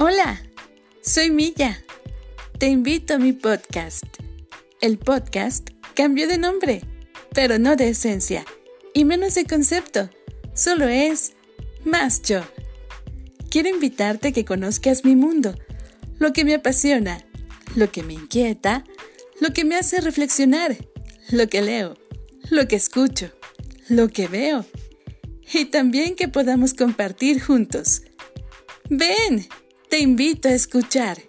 Hola, soy Milla. Te invito a mi podcast. El podcast cambió de nombre, pero no de esencia y menos de concepto. Solo es más yo. Quiero invitarte a que conozcas mi mundo, lo que me apasiona, lo que me inquieta, lo que me hace reflexionar, lo que leo, lo que escucho, lo que veo y también que podamos compartir juntos. Ven, te invito a escuchar.